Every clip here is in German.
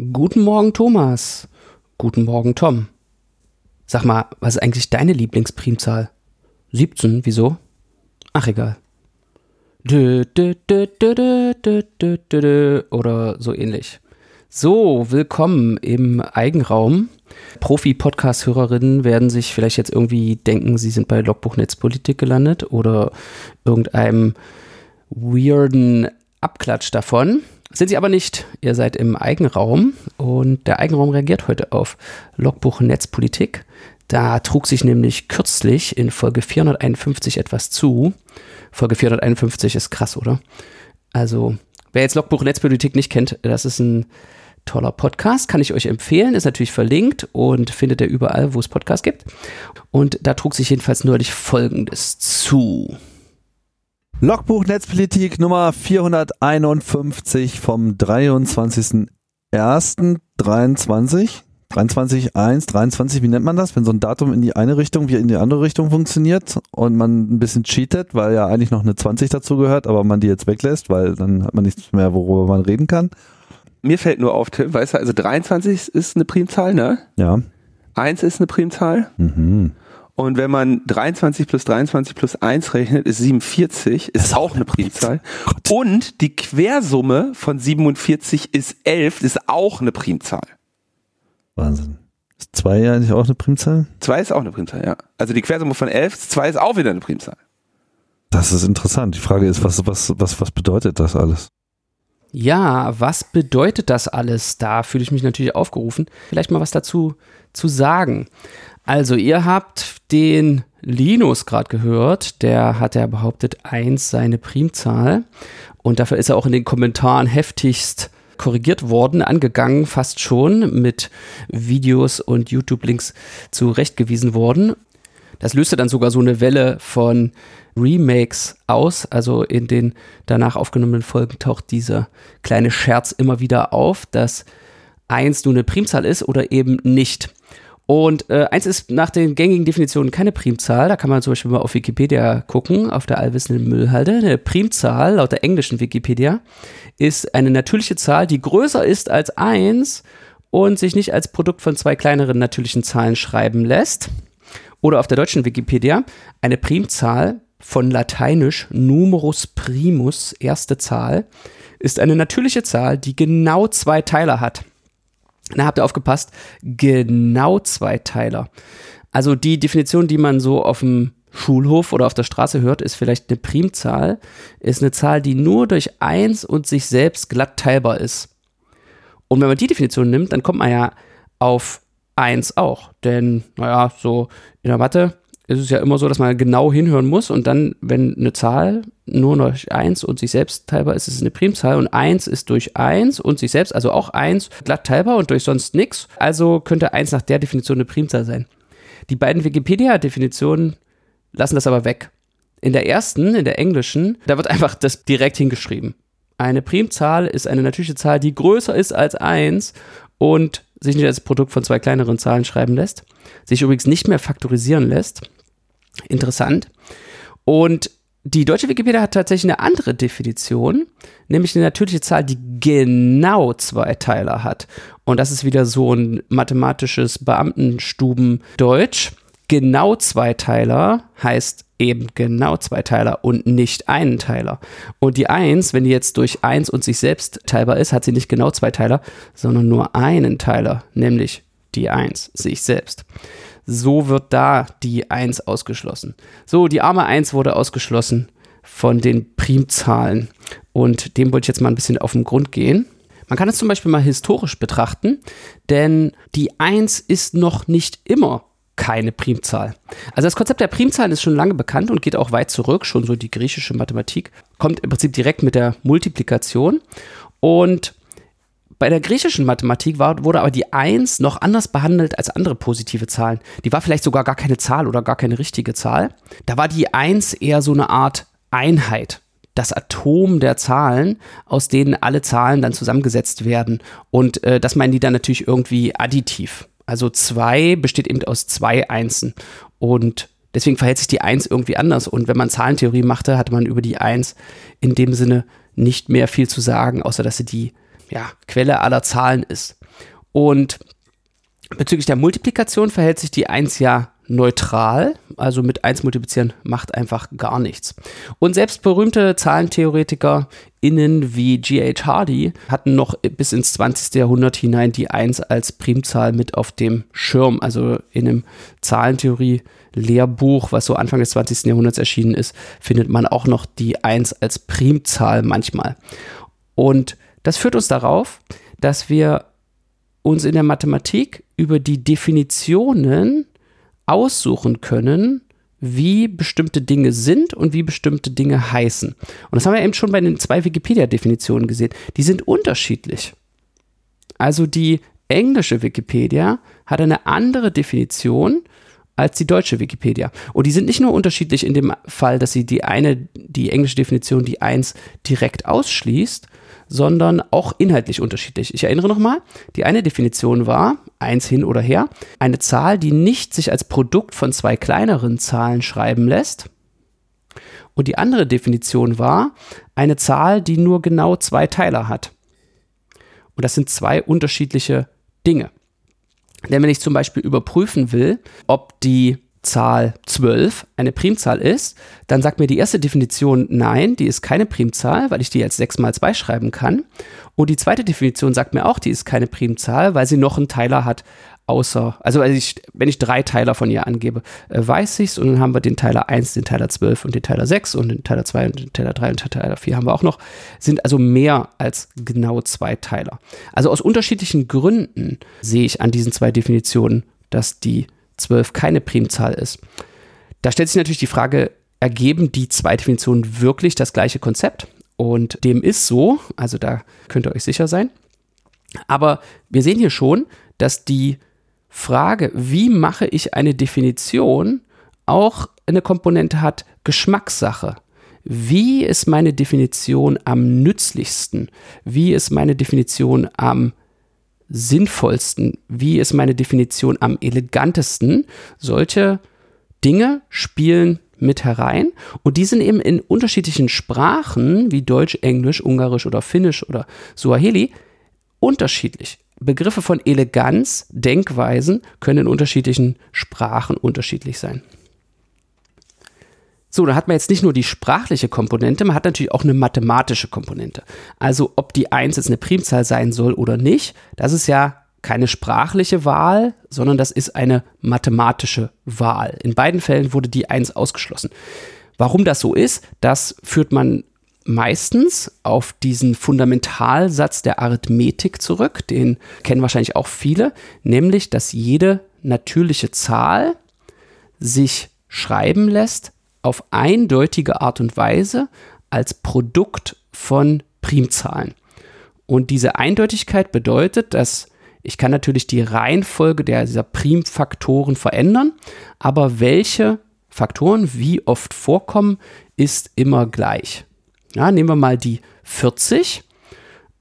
Guten Morgen, Thomas. Guten Morgen, Tom. Sag mal, was ist eigentlich deine Lieblingsprimzahl? 17, wieso? Ach, egal. Oder so ähnlich. So, willkommen im Eigenraum. Profi-Podcast-Hörerinnen werden sich vielleicht jetzt irgendwie denken, sie sind bei Logbuch Netzpolitik gelandet oder irgendeinem weirden Abklatsch davon. Sind sie aber nicht. Ihr seid im Eigenraum und der Eigenraum reagiert heute auf Logbuch Netzpolitik. Da trug sich nämlich kürzlich in Folge 451 etwas zu. Folge 451 ist krass, oder? Also, wer jetzt Logbuch Netzpolitik nicht kennt, das ist ein toller Podcast, kann ich euch empfehlen, ist natürlich verlinkt und findet ihr überall, wo es Podcasts gibt. Und da trug sich jedenfalls neulich Folgendes zu. Logbuch Netzpolitik Nummer 451 vom 23.01.23. 23.1, 23, wie nennt man das? Wenn so ein Datum in die eine Richtung wie in die andere Richtung funktioniert und man ein bisschen cheatet, weil ja eigentlich noch eine 20 dazu gehört, aber man die jetzt weglässt, weil dann hat man nichts mehr, worüber man reden kann. Mir fällt nur auf, Tim, weißt du, also 23 ist eine Primzahl, ne? Ja. 1 ist eine Primzahl. Mhm. Und wenn man 23 plus 23 plus 1 rechnet, ist 47, ist auch eine Primzahl. Und die Quersumme von 47 ist 11, ist auch eine Primzahl. Wahnsinn. Ist 2 eigentlich auch eine Primzahl? 2 ist auch eine Primzahl, ja. Also die Quersumme von 11, 2 ist auch wieder eine Primzahl. Das ist interessant. Die Frage ist, was, was, was, was bedeutet das alles? Ja, was bedeutet das alles? Da fühle ich mich natürlich aufgerufen, vielleicht mal was dazu zu sagen. Also, ihr habt den Linus gerade gehört, der hat ja behauptet, 1 seine Primzahl. Und dafür ist er auch in den Kommentaren heftigst korrigiert worden, angegangen, fast schon mit Videos und YouTube-Links zurechtgewiesen worden. Das löste dann sogar so eine Welle von Remakes aus. Also in den danach aufgenommenen Folgen taucht dieser kleine Scherz immer wieder auf, dass 1 nur eine Primzahl ist oder eben nicht. Und äh, eins ist nach den gängigen Definitionen keine Primzahl. Da kann man zum Beispiel mal auf Wikipedia gucken, auf der allwissenden Müllhalde. Eine Primzahl laut der englischen Wikipedia ist eine natürliche Zahl, die größer ist als 1 und sich nicht als Produkt von zwei kleineren natürlichen Zahlen schreiben lässt. Oder auf der deutschen Wikipedia eine Primzahl von lateinisch numerus primus, erste Zahl, ist eine natürliche Zahl, die genau zwei Teiler hat. Na, habt ihr aufgepasst? Genau zwei Teiler. Also die Definition, die man so auf dem Schulhof oder auf der Straße hört, ist vielleicht eine Primzahl, ist eine Zahl, die nur durch 1 und sich selbst glatt teilbar ist. Und wenn man die Definition nimmt, dann kommt man ja auf 1 auch. Denn, naja, so in der Mathe ist es ja immer so, dass man genau hinhören muss und dann, wenn eine Zahl nur durch 1 und sich selbst teilbar ist, ist es eine Primzahl und 1 ist durch 1 und sich selbst, also auch 1 glatt teilbar und durch sonst nichts. Also könnte 1 nach der Definition eine Primzahl sein. Die beiden Wikipedia-Definitionen lassen das aber weg. In der ersten, in der englischen, da wird einfach das direkt hingeschrieben. Eine Primzahl ist eine natürliche Zahl, die größer ist als 1 und sich nicht als Produkt von zwei kleineren Zahlen schreiben lässt, sich übrigens nicht mehr faktorisieren lässt Interessant. Und die deutsche Wikipedia hat tatsächlich eine andere Definition, nämlich eine natürliche Zahl, die genau zwei Teiler hat. Und das ist wieder so ein mathematisches Beamtenstuben-Deutsch. Genau zwei Teiler heißt eben genau zwei Teiler und nicht einen Teiler. Und die 1, wenn die jetzt durch 1 und sich selbst teilbar ist, hat sie nicht genau zwei Teiler, sondern nur einen Teiler, nämlich die 1, sich selbst. So wird da die 1 ausgeschlossen. So, die arme 1 wurde ausgeschlossen von den Primzahlen. Und dem wollte ich jetzt mal ein bisschen auf den Grund gehen. Man kann es zum Beispiel mal historisch betrachten, denn die 1 ist noch nicht immer keine Primzahl. Also das Konzept der Primzahlen ist schon lange bekannt und geht auch weit zurück, schon so die griechische Mathematik kommt im Prinzip direkt mit der Multiplikation und bei der griechischen Mathematik war, wurde aber die 1 noch anders behandelt als andere positive Zahlen. Die war vielleicht sogar gar keine Zahl oder gar keine richtige Zahl. Da war die 1 eher so eine Art Einheit. Das Atom der Zahlen, aus denen alle Zahlen dann zusammengesetzt werden. Und äh, das meinen die dann natürlich irgendwie additiv. Also 2 besteht eben aus zwei Einsen. Und deswegen verhält sich die 1 irgendwie anders. Und wenn man Zahlentheorie machte, hatte man über die 1 in dem Sinne nicht mehr viel zu sagen, außer dass sie die ja, Quelle aller Zahlen ist. Und bezüglich der Multiplikation verhält sich die 1 ja neutral, also mit 1 multiplizieren macht einfach gar nichts. Und selbst berühmte Zahlentheoretiker innen wie G.H. Hardy hatten noch bis ins 20. Jahrhundert hinein die 1 als Primzahl mit auf dem Schirm, also in einem Zahlentheorie-Lehrbuch, was so Anfang des 20. Jahrhunderts erschienen ist, findet man auch noch die 1 als Primzahl manchmal. Und das führt uns darauf, dass wir uns in der Mathematik über die Definitionen aussuchen können, wie bestimmte Dinge sind und wie bestimmte Dinge heißen. Und das haben wir eben schon bei den zwei Wikipedia-Definitionen gesehen. Die sind unterschiedlich. Also die englische Wikipedia hat eine andere Definition als die deutsche Wikipedia. Und die sind nicht nur unterschiedlich in dem Fall, dass sie die eine, die englische Definition, die eins direkt ausschließt, sondern auch inhaltlich unterschiedlich. Ich erinnere nochmal, die eine Definition war, eins hin oder her, eine Zahl, die nicht sich als Produkt von zwei kleineren Zahlen schreiben lässt. Und die andere Definition war eine Zahl, die nur genau zwei Teiler hat. Und das sind zwei unterschiedliche Dinge. Denn wenn ich zum Beispiel überprüfen will, ob die Zahl 12 eine Primzahl ist, dann sagt mir die erste Definition nein, die ist keine Primzahl, weil ich die als 6 mal 2 schreiben kann. Und die zweite Definition sagt mir auch, die ist keine Primzahl, weil sie noch einen Teiler hat, außer, also ich, wenn ich drei Teiler von ihr angebe, äh, weiß ich es und dann haben wir den Teiler 1, den Teiler 12 und den Teiler 6 und den Teiler 2 und den Teiler 3 und den Teiler 4 haben wir auch noch, sind also mehr als genau zwei Teiler. Also aus unterschiedlichen Gründen sehe ich an diesen zwei Definitionen, dass die 12 keine Primzahl ist. Da stellt sich natürlich die Frage, ergeben die zwei Definitionen wirklich das gleiche Konzept? Und dem ist so, also da könnt ihr euch sicher sein. Aber wir sehen hier schon, dass die Frage, wie mache ich eine Definition, auch eine Komponente hat Geschmackssache. Wie ist meine Definition am nützlichsten? Wie ist meine Definition am sinnvollsten? Wie ist meine Definition am elegantesten? Solche Dinge spielen mit herein und die sind eben in unterschiedlichen Sprachen wie Deutsch, Englisch, Ungarisch oder Finnisch oder Suaheli unterschiedlich. Begriffe von Eleganz, Denkweisen können in unterschiedlichen Sprachen unterschiedlich sein. So, da hat man jetzt nicht nur die sprachliche Komponente, man hat natürlich auch eine mathematische Komponente. Also ob die 1 jetzt eine Primzahl sein soll oder nicht, das ist ja keine sprachliche Wahl, sondern das ist eine mathematische Wahl. In beiden Fällen wurde die 1 ausgeschlossen. Warum das so ist, das führt man meistens auf diesen Fundamentalsatz der Arithmetik zurück, den kennen wahrscheinlich auch viele, nämlich dass jede natürliche Zahl sich schreiben lässt auf eindeutige Art und Weise als Produkt von Primzahlen. Und diese Eindeutigkeit bedeutet, dass ich kann natürlich die Reihenfolge der, dieser Primfaktoren verändern, aber welche Faktoren wie oft vorkommen, ist immer gleich. Ja, nehmen wir mal die 40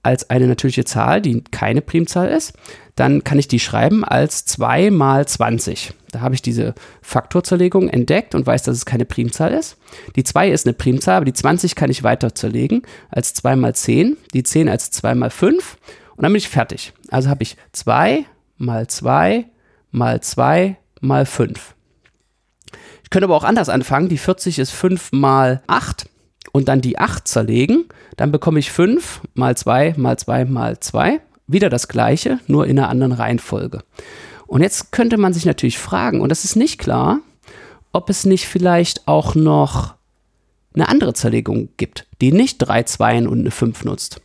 als eine natürliche Zahl, die keine Primzahl ist, dann kann ich die schreiben als 2 mal 20. Da habe ich diese Faktorzerlegung entdeckt und weiß, dass es keine Primzahl ist. Die 2 ist eine Primzahl, aber die 20 kann ich weiter zerlegen als 2 mal 10, die 10 als 2 mal 5 und dann bin ich fertig. Also habe ich 2 mal 2 mal 2 mal 5. Ich könnte aber auch anders anfangen. Die 40 ist 5 mal 8 und dann die 8 zerlegen, dann bekomme ich 5 mal 2 mal 2 mal 2. Wieder das gleiche, nur in einer anderen Reihenfolge. Und jetzt könnte man sich natürlich fragen, und das ist nicht klar, ob es nicht vielleicht auch noch eine andere Zerlegung gibt, die nicht drei Zweien und eine 5 nutzt.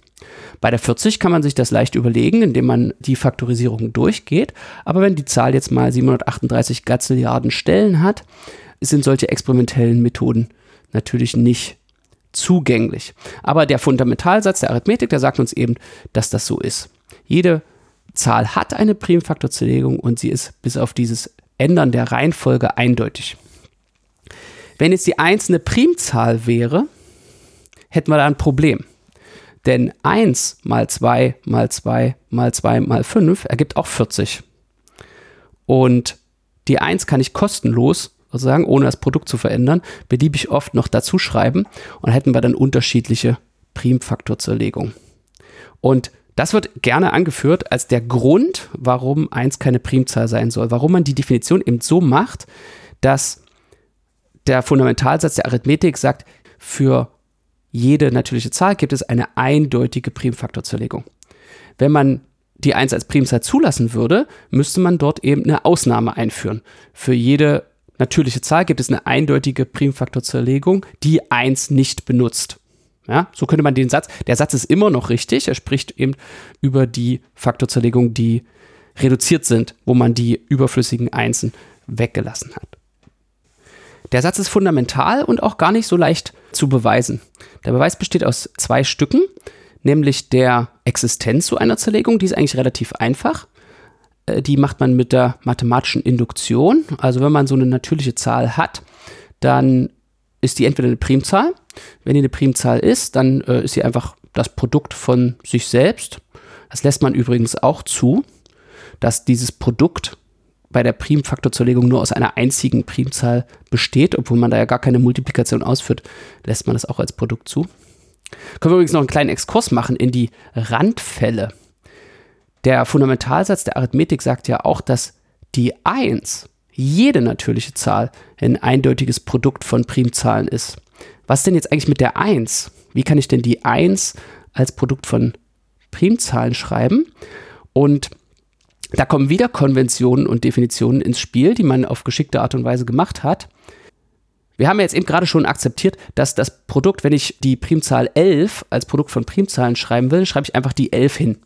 Bei der 40 kann man sich das leicht überlegen, indem man die Faktorisierung durchgeht. Aber wenn die Zahl jetzt mal 738 Gazilliarden Stellen hat, sind solche experimentellen Methoden natürlich nicht zugänglich. Aber der Fundamentalsatz der Arithmetik, der sagt uns eben, dass das so ist. Jede Zahl hat eine Primfaktorzerlegung und sie ist bis auf dieses Ändern der Reihenfolge eindeutig. Wenn jetzt die einzelne Primzahl wäre, hätten wir da ein Problem. Denn 1 mal 2 mal 2 mal 2 mal 5 ergibt auch 40. Und die 1 kann ich kostenlos sozusagen, ohne das Produkt zu verändern, beliebig oft noch dazu schreiben und hätten wir dann unterschiedliche Primfaktorzerlegungen. Und Das wird gerne angeführt als der Grund, warum 1 keine Primzahl sein soll, warum man die Definition eben so macht, dass der Fundamentalsatz der Arithmetik sagt, für jede natürliche Zahl gibt es eine eindeutige Primfaktorzerlegung. Wenn man die 1 als Primzahl zulassen würde, müsste man dort eben eine Ausnahme einführen. Für jede natürliche Zahl gibt es eine eindeutige Primfaktorzerlegung, die 1 nicht benutzt. Ja, so könnte man den Satz, der Satz ist immer noch richtig, er spricht eben über die Faktorzerlegung, die reduziert sind, wo man die überflüssigen Einsen weggelassen hat. Der Satz ist fundamental und auch gar nicht so leicht zu beweisen. Der Beweis besteht aus zwei Stücken, nämlich der Existenz so einer Zerlegung, die ist eigentlich relativ einfach. Äh, die macht man mit der mathematischen Induktion. Also wenn man so eine natürliche Zahl hat, dann ist die entweder eine Primzahl. Wenn die eine Primzahl ist, dann äh, ist sie einfach das Produkt von sich selbst. Das lässt man übrigens auch zu, dass dieses Produkt bei der Primfaktorzerlegung nur aus einer einzigen Primzahl besteht, obwohl man da ja gar keine Multiplikation ausführt, lässt man das auch als Produkt zu. Können wir übrigens noch einen kleinen Exkurs machen in die Randfälle. Der Fundamentalsatz der Arithmetik sagt ja auch, dass die 1 jede natürliche Zahl ein eindeutiges Produkt von Primzahlen ist. Was denn jetzt eigentlich mit der 1? Wie kann ich denn die 1 als Produkt von Primzahlen schreiben? Und da kommen wieder Konventionen und Definitionen ins Spiel, die man auf geschickte Art und Weise gemacht hat. Wir haben jetzt eben gerade schon akzeptiert, dass das Produkt, wenn ich die Primzahl 11 als Produkt von Primzahlen schreiben will, schreibe ich einfach die 11 hin.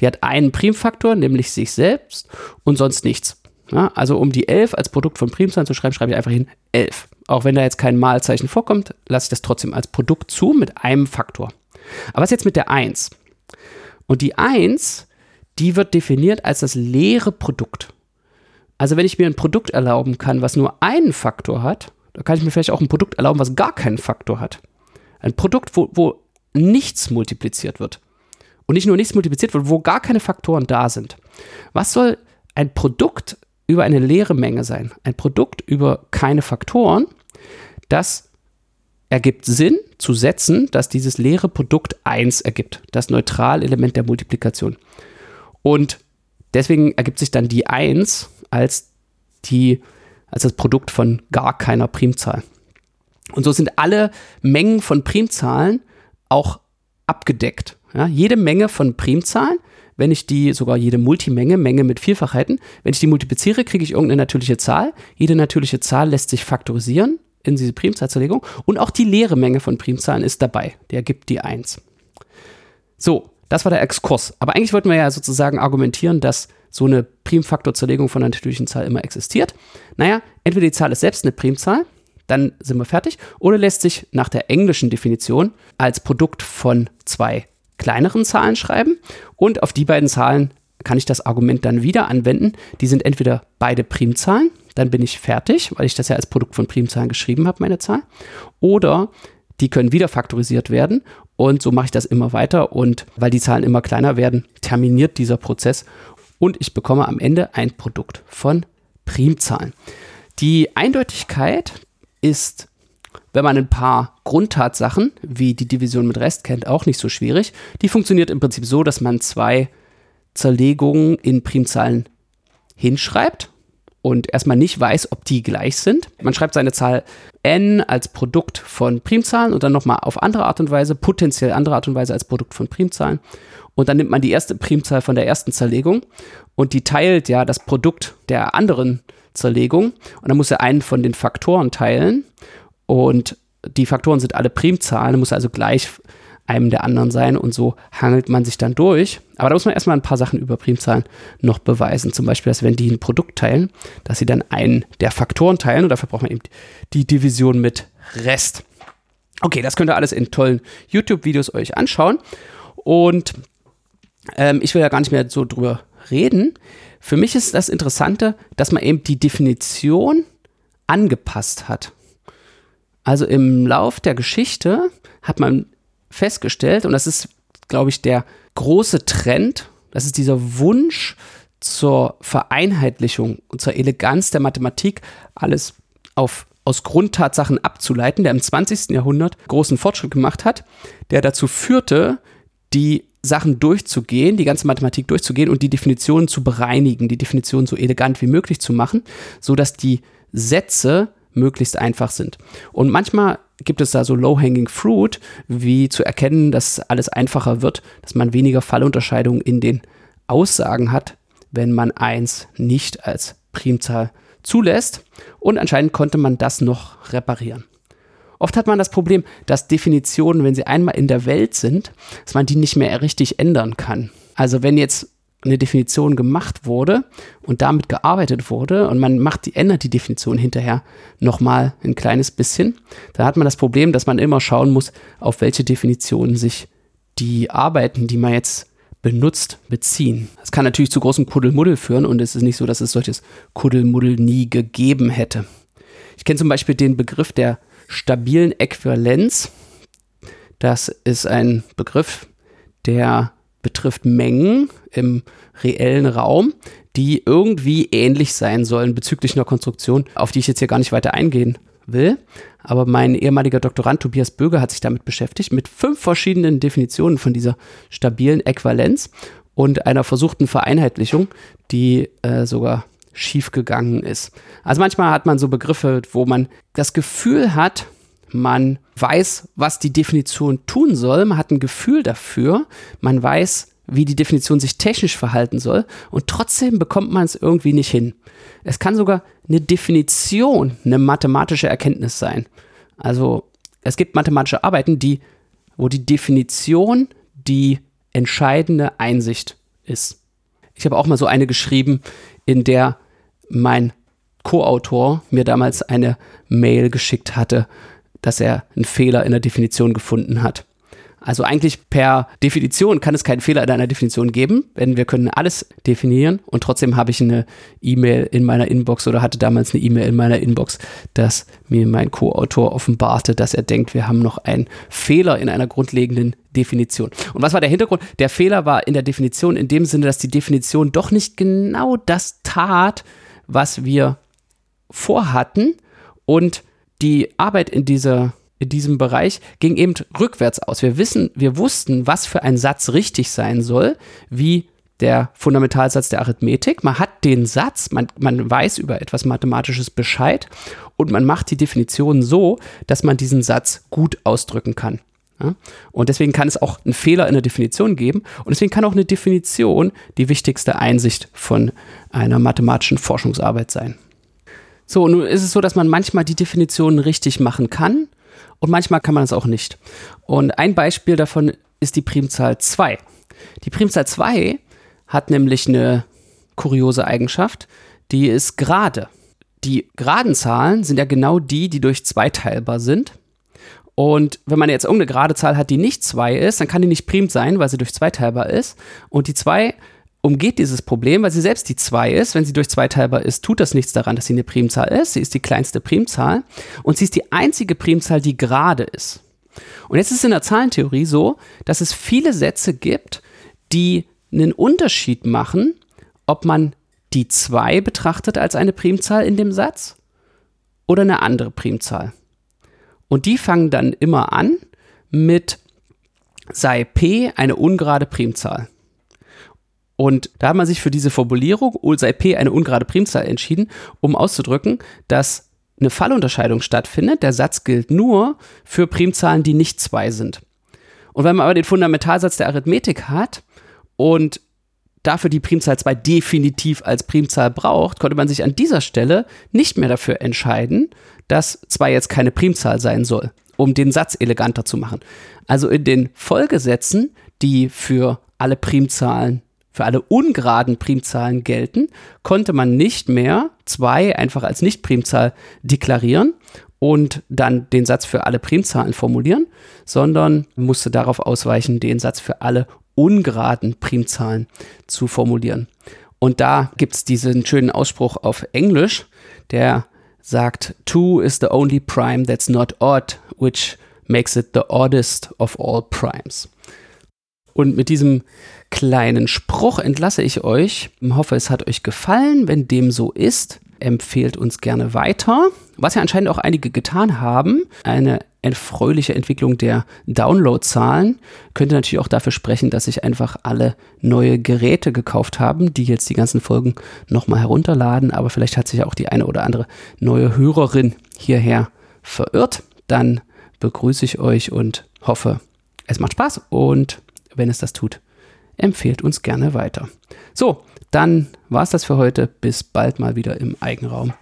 Die hat einen Primfaktor, nämlich sich selbst und sonst nichts. Ja, also um die 11 als Produkt von Primzahlen zu schreiben, schreibe ich einfach hin 11. Auch wenn da jetzt kein Malzeichen vorkommt, lasse ich das trotzdem als Produkt zu mit einem Faktor. Aber was jetzt mit der 1? Und die 1, die wird definiert als das leere Produkt. Also wenn ich mir ein Produkt erlauben kann, was nur einen Faktor hat, dann kann ich mir vielleicht auch ein Produkt erlauben, was gar keinen Faktor hat. Ein Produkt, wo, wo nichts multipliziert wird. Und nicht nur nichts multipliziert wird, wo gar keine Faktoren da sind. Was soll ein Produkt über eine leere Menge sein. Ein Produkt über keine Faktoren, das ergibt Sinn zu setzen, dass dieses leere Produkt 1 ergibt, das Neutralelement der Multiplikation. Und deswegen ergibt sich dann die 1 als, die, als das Produkt von gar keiner Primzahl. Und so sind alle Mengen von Primzahlen auch abgedeckt. Ja, jede Menge von Primzahlen wenn ich die, sogar jede Multimenge, Menge mit Vielfachheiten, wenn ich die multipliziere, kriege ich irgendeine natürliche Zahl. Jede natürliche Zahl lässt sich faktorisieren in diese Primzahlzerlegung und auch die leere Menge von Primzahlen ist dabei. Der gibt die 1. So, das war der Exkurs. Aber eigentlich wollten wir ja sozusagen argumentieren, dass so eine Primfaktorzerlegung von einer natürlichen Zahl immer existiert. Naja, entweder die Zahl ist selbst eine Primzahl, dann sind wir fertig, oder lässt sich nach der englischen Definition als Produkt von zwei kleineren Zahlen schreiben. Und auf die beiden Zahlen kann ich das Argument dann wieder anwenden. Die sind entweder beide Primzahlen, dann bin ich fertig, weil ich das ja als Produkt von Primzahlen geschrieben habe, meine Zahl, oder die können wieder faktorisiert werden. Und so mache ich das immer weiter. Und weil die Zahlen immer kleiner werden, terminiert dieser Prozess. Und ich bekomme am Ende ein Produkt von Primzahlen. Die Eindeutigkeit ist wenn man ein paar Grundtatsachen wie die Division mit Rest kennt, auch nicht so schwierig. Die funktioniert im Prinzip so, dass man zwei Zerlegungen in Primzahlen hinschreibt und erstmal nicht weiß, ob die gleich sind. Man schreibt seine Zahl n als Produkt von Primzahlen und dann nochmal auf andere Art und Weise, potenziell andere Art und Weise als Produkt von Primzahlen. Und dann nimmt man die erste Primzahl von der ersten Zerlegung und die teilt ja das Produkt der anderen Zerlegung. Und dann muss er einen von den Faktoren teilen. Und die Faktoren sind alle Primzahlen, muss also gleich einem der anderen sein und so hangelt man sich dann durch. Aber da muss man erstmal ein paar Sachen über Primzahlen noch beweisen. Zum Beispiel, dass wenn die ein Produkt teilen, dass sie dann einen der Faktoren teilen und dafür braucht man eben die Division mit Rest. Okay, das könnt ihr alles in tollen YouTube-Videos euch anschauen. Und ähm, ich will ja gar nicht mehr so drüber reden. Für mich ist das Interessante, dass man eben die Definition angepasst hat. Also im Lauf der Geschichte hat man festgestellt, und das ist, glaube ich, der große Trend, das ist dieser Wunsch zur Vereinheitlichung und zur Eleganz der Mathematik, alles auf, aus Grundtatsachen abzuleiten, der im 20. Jahrhundert großen Fortschritt gemacht hat, der dazu führte, die Sachen durchzugehen, die ganze Mathematik durchzugehen und die Definitionen zu bereinigen, die Definitionen so elegant wie möglich zu machen, so dass die Sätze möglichst einfach sind. Und manchmal gibt es da so low-hanging fruit, wie zu erkennen, dass alles einfacher wird, dass man weniger Fallunterscheidungen in den Aussagen hat, wenn man eins nicht als Primzahl zulässt. Und anscheinend konnte man das noch reparieren. Oft hat man das Problem, dass Definitionen, wenn sie einmal in der Welt sind, dass man die nicht mehr richtig ändern kann. Also wenn jetzt eine Definition gemacht wurde und damit gearbeitet wurde und man macht die, ändert die Definition hinterher nochmal ein kleines bisschen, dann hat man das Problem, dass man immer schauen muss, auf welche Definitionen sich die Arbeiten, die man jetzt benutzt, beziehen. Das kann natürlich zu großem Kuddelmuddel führen und es ist nicht so, dass es solches Kuddelmuddel nie gegeben hätte. Ich kenne zum Beispiel den Begriff der stabilen Äquivalenz. Das ist ein Begriff, der betrifft Mengen im reellen Raum, die irgendwie ähnlich sein sollen bezüglich einer Konstruktion, auf die ich jetzt hier gar nicht weiter eingehen will. Aber mein ehemaliger Doktorand Tobias Böger hat sich damit beschäftigt, mit fünf verschiedenen Definitionen von dieser stabilen Äquivalenz und einer versuchten Vereinheitlichung, die äh, sogar schiefgegangen ist. Also manchmal hat man so Begriffe, wo man das Gefühl hat, man weiß, was die Definition tun soll, man hat ein Gefühl dafür, man weiß, wie die Definition sich technisch verhalten soll und trotzdem bekommt man es irgendwie nicht hin. Es kann sogar eine Definition eine mathematische Erkenntnis sein. Also es gibt mathematische Arbeiten, die, wo die Definition die entscheidende Einsicht ist. Ich habe auch mal so eine geschrieben, in der mein Co-Autor mir damals eine Mail geschickt hatte, dass er einen Fehler in der Definition gefunden hat. Also eigentlich per Definition kann es keinen Fehler in einer Definition geben, denn wir können alles definieren und trotzdem habe ich eine E-Mail in meiner Inbox oder hatte damals eine E-Mail in meiner Inbox, dass mir mein Co-Autor offenbarte, dass er denkt, wir haben noch einen Fehler in einer grundlegenden Definition. Und was war der Hintergrund? Der Fehler war in der Definition in dem Sinne, dass die Definition doch nicht genau das tat, was wir vorhatten und die Arbeit in dieser in diesem Bereich ging eben rückwärts aus. Wir wissen, wir wussten, was für ein Satz richtig sein soll, wie der Fundamentalsatz der Arithmetik. Man hat den Satz, man, man weiß über etwas Mathematisches Bescheid und man macht die Definition so, dass man diesen Satz gut ausdrücken kann. Ja? Und deswegen kann es auch einen Fehler in der Definition geben und deswegen kann auch eine Definition die wichtigste Einsicht von einer mathematischen Forschungsarbeit sein. So, nun ist es so, dass man manchmal die Definitionen richtig machen kann und manchmal kann man es auch nicht. Und ein Beispiel davon ist die Primzahl 2. Die Primzahl 2 hat nämlich eine kuriose Eigenschaft, die ist gerade. Die geraden Zahlen sind ja genau die, die durch 2 teilbar sind. Und wenn man jetzt irgendeine gerade Zahl hat, die nicht 2 ist, dann kann die nicht prim sein, weil sie durch 2 teilbar ist. Und die 2 umgeht dieses Problem, weil sie selbst die 2 ist. Wenn sie durch 2 teilbar ist, tut das nichts daran, dass sie eine Primzahl ist. Sie ist die kleinste Primzahl und sie ist die einzige Primzahl, die gerade ist. Und jetzt ist es in der Zahlentheorie so, dass es viele Sätze gibt, die einen Unterschied machen, ob man die 2 betrachtet als eine Primzahl in dem Satz oder eine andere Primzahl. Und die fangen dann immer an mit sei p eine ungerade Primzahl. Und da hat man sich für diese Formulierung, ul sei p eine ungerade Primzahl entschieden, um auszudrücken, dass eine Fallunterscheidung stattfindet. Der Satz gilt nur für Primzahlen, die nicht zwei sind. Und wenn man aber den Fundamentalsatz der Arithmetik hat und dafür die Primzahl 2 definitiv als Primzahl braucht, konnte man sich an dieser Stelle nicht mehr dafür entscheiden, dass 2 jetzt keine Primzahl sein soll, um den Satz eleganter zu machen. Also in den Folgesätzen, die für alle Primzahlen für alle ungeraden Primzahlen gelten, konnte man nicht mehr 2 einfach als Nicht-Primzahl deklarieren und dann den Satz für alle Primzahlen formulieren, sondern musste darauf ausweichen, den Satz für alle ungeraden Primzahlen zu formulieren. Und da gibt es diesen schönen Ausspruch auf Englisch, der sagt, 2 is the only prime that's not odd, which makes it the oddest of all primes. Und mit diesem kleinen Spruch entlasse ich euch. Ich hoffe, es hat euch gefallen. Wenn dem so ist, empfehlt uns gerne weiter. Was ja anscheinend auch einige getan haben. Eine erfreuliche Entwicklung der Downloadzahlen. Könnte natürlich auch dafür sprechen, dass sich einfach alle neue Geräte gekauft haben, die jetzt die ganzen Folgen nochmal herunterladen. Aber vielleicht hat sich auch die eine oder andere neue Hörerin hierher verirrt. Dann begrüße ich euch und hoffe, es macht Spaß. Und wenn es das tut, empfehlt uns gerne weiter. So, dann war es das für heute. Bis bald mal wieder im Eigenraum.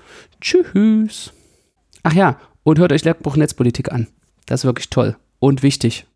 Tschüss. Ach ja, und hört euch Lehrbuch Netzpolitik an. Das ist wirklich toll und wichtig